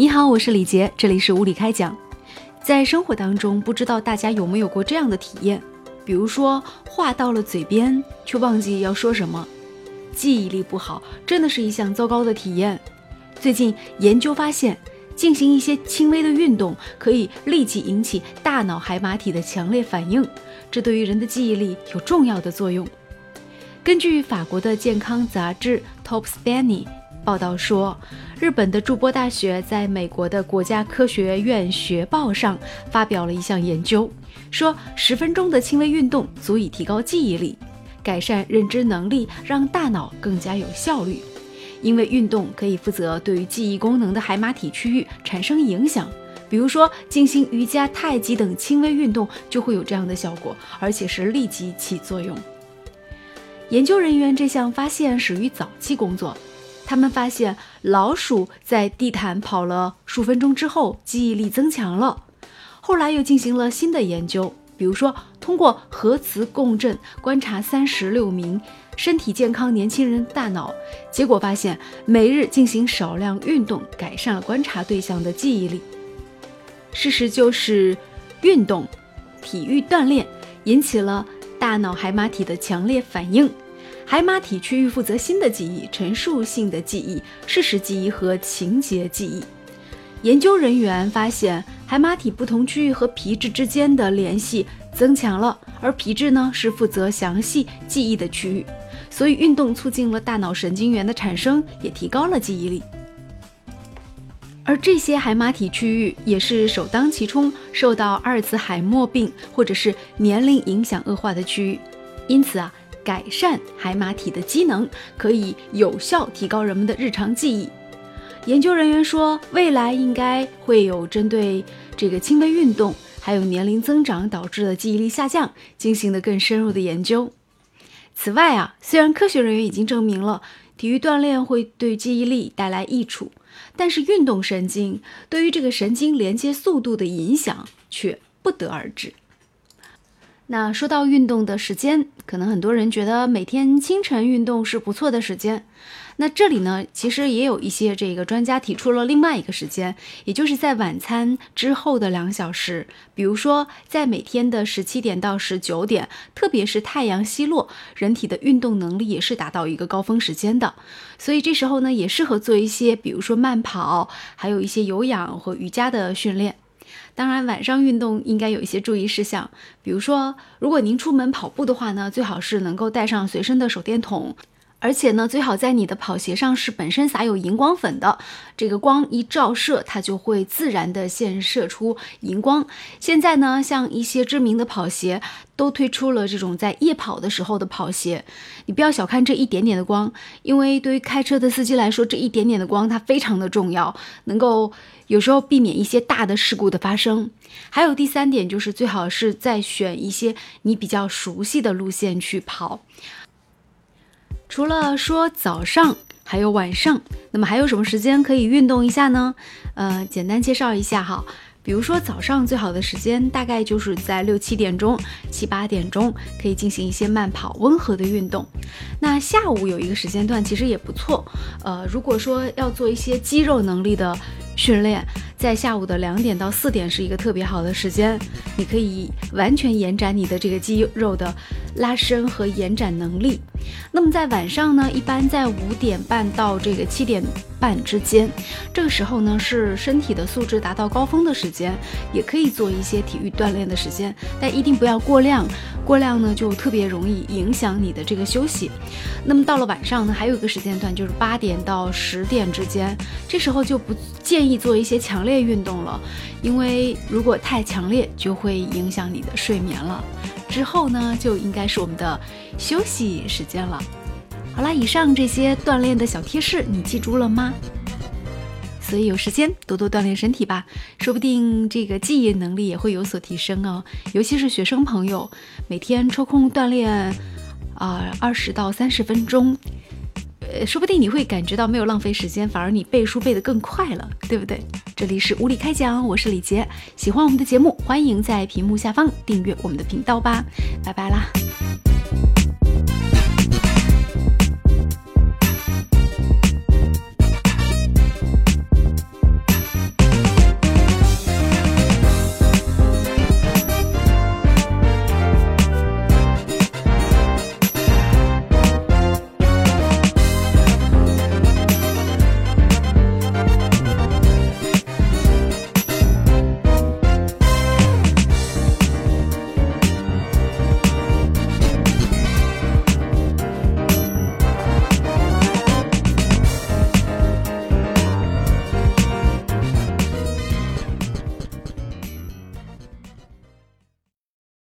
你好，我是李杰，这里是物理开讲。在生活当中，不知道大家有没有过这样的体验？比如说话到了嘴边，却忘记要说什么，记忆力不好，真的是一项糟糕的体验。最近研究发现，进行一些轻微的运动，可以立即引起大脑海马体的强烈反应，这对于人的记忆力有重要的作用。根据法国的健康杂志《Top Spany》。报道说，日本的筑波大学在美国的国家科学院学报上发表了一项研究，说十分钟的轻微运动足以提高记忆力，改善认知能力，让大脑更加有效率。因为运动可以负责对于记忆功能的海马体区域产生影响，比如说进行瑜伽、太极等轻微运动就会有这样的效果，而且是立即起作用。研究人员这项发现始于早期工作。他们发现老鼠在地毯跑了数分钟之后，记忆力增强了。后来又进行了新的研究，比如说通过核磁共振观察三十六名身体健康年轻人大脑，结果发现每日进行少量运动，改善了观察对象的记忆力。事实就是，运动、体育锻炼引起了大脑海马体的强烈反应。海马体区域负责新的记忆、陈述性的记忆、事实记忆和情节记忆。研究人员发现，海马体不同区域和皮质之间的联系增强了，而皮质呢是负责详细记忆的区域，所以运动促进了大脑神经元的产生，也提高了记忆力。而这些海马体区域也是首当其冲受到阿尔茨海默病或者是年龄影响恶化的区域，因此啊。改善海马体的机能，可以有效提高人们的日常记忆。研究人员说，未来应该会有针对这个轻微运动还有年龄增长导致的记忆力下降进行的更深入的研究。此外啊，虽然科学人员已经证明了体育锻炼会对记忆力带来益处，但是运动神经对于这个神经连接速度的影响却不得而知。那说到运动的时间，可能很多人觉得每天清晨运动是不错的时间。那这里呢，其实也有一些这个专家提出了另外一个时间，也就是在晚餐之后的两小时。比如说，在每天的十七点到十九点，特别是太阳西落，人体的运动能力也是达到一个高峰时间的。所以这时候呢，也适合做一些，比如说慢跑，还有一些有氧和瑜伽的训练。当然，晚上运动应该有一些注意事项，比如说，如果您出门跑步的话呢，最好是能够带上随身的手电筒。而且呢，最好在你的跑鞋上是本身撒有荧光粉的，这个光一照射，它就会自然的现射出荧光。现在呢，像一些知名的跑鞋都推出了这种在夜跑的时候的跑鞋，你不要小看这一点点的光，因为对于开车的司机来说，这一点点的光它非常的重要，能够有时候避免一些大的事故的发生。还有第三点就是，最好是在选一些你比较熟悉的路线去跑。除了说早上，还有晚上，那么还有什么时间可以运动一下呢？呃，简单介绍一下哈。比如说早上最好的时间大概就是在六七点钟、七八点钟，可以进行一些慢跑、温和的运动。那下午有一个时间段其实也不错。呃，如果说要做一些肌肉能力的训练，在下午的两点到四点是一个特别好的时间，你可以完全延展你的这个肌肉的拉伸和延展能力。那么在晚上呢，一般在五点半到这个七点半之间，这个时候呢是身体的素质达到高峰的时间，也可以做一些体育锻炼的时间，但一定不要过量，过量呢就特别容易影响你的这个休息。那么到了晚上呢，还有一个时间段就是八点到十点之间，这时候就不建议做一些强烈烈运动了，因为如果太强烈就会影响你的睡眠了。之后呢，就应该是我们的休息时间了。好啦，以上这些锻炼的小贴士，你记住了吗？所以有时间多多锻炼身体吧，说不定这个记忆能力也会有所提升哦。尤其是学生朋友，每天抽空锻炼啊二十到三十分钟。呃，说不定你会感觉到没有浪费时间，反而你背书背得更快了，对不对？这里是无理开讲，我是李杰。喜欢我们的节目，欢迎在屏幕下方订阅我们的频道吧，拜拜啦。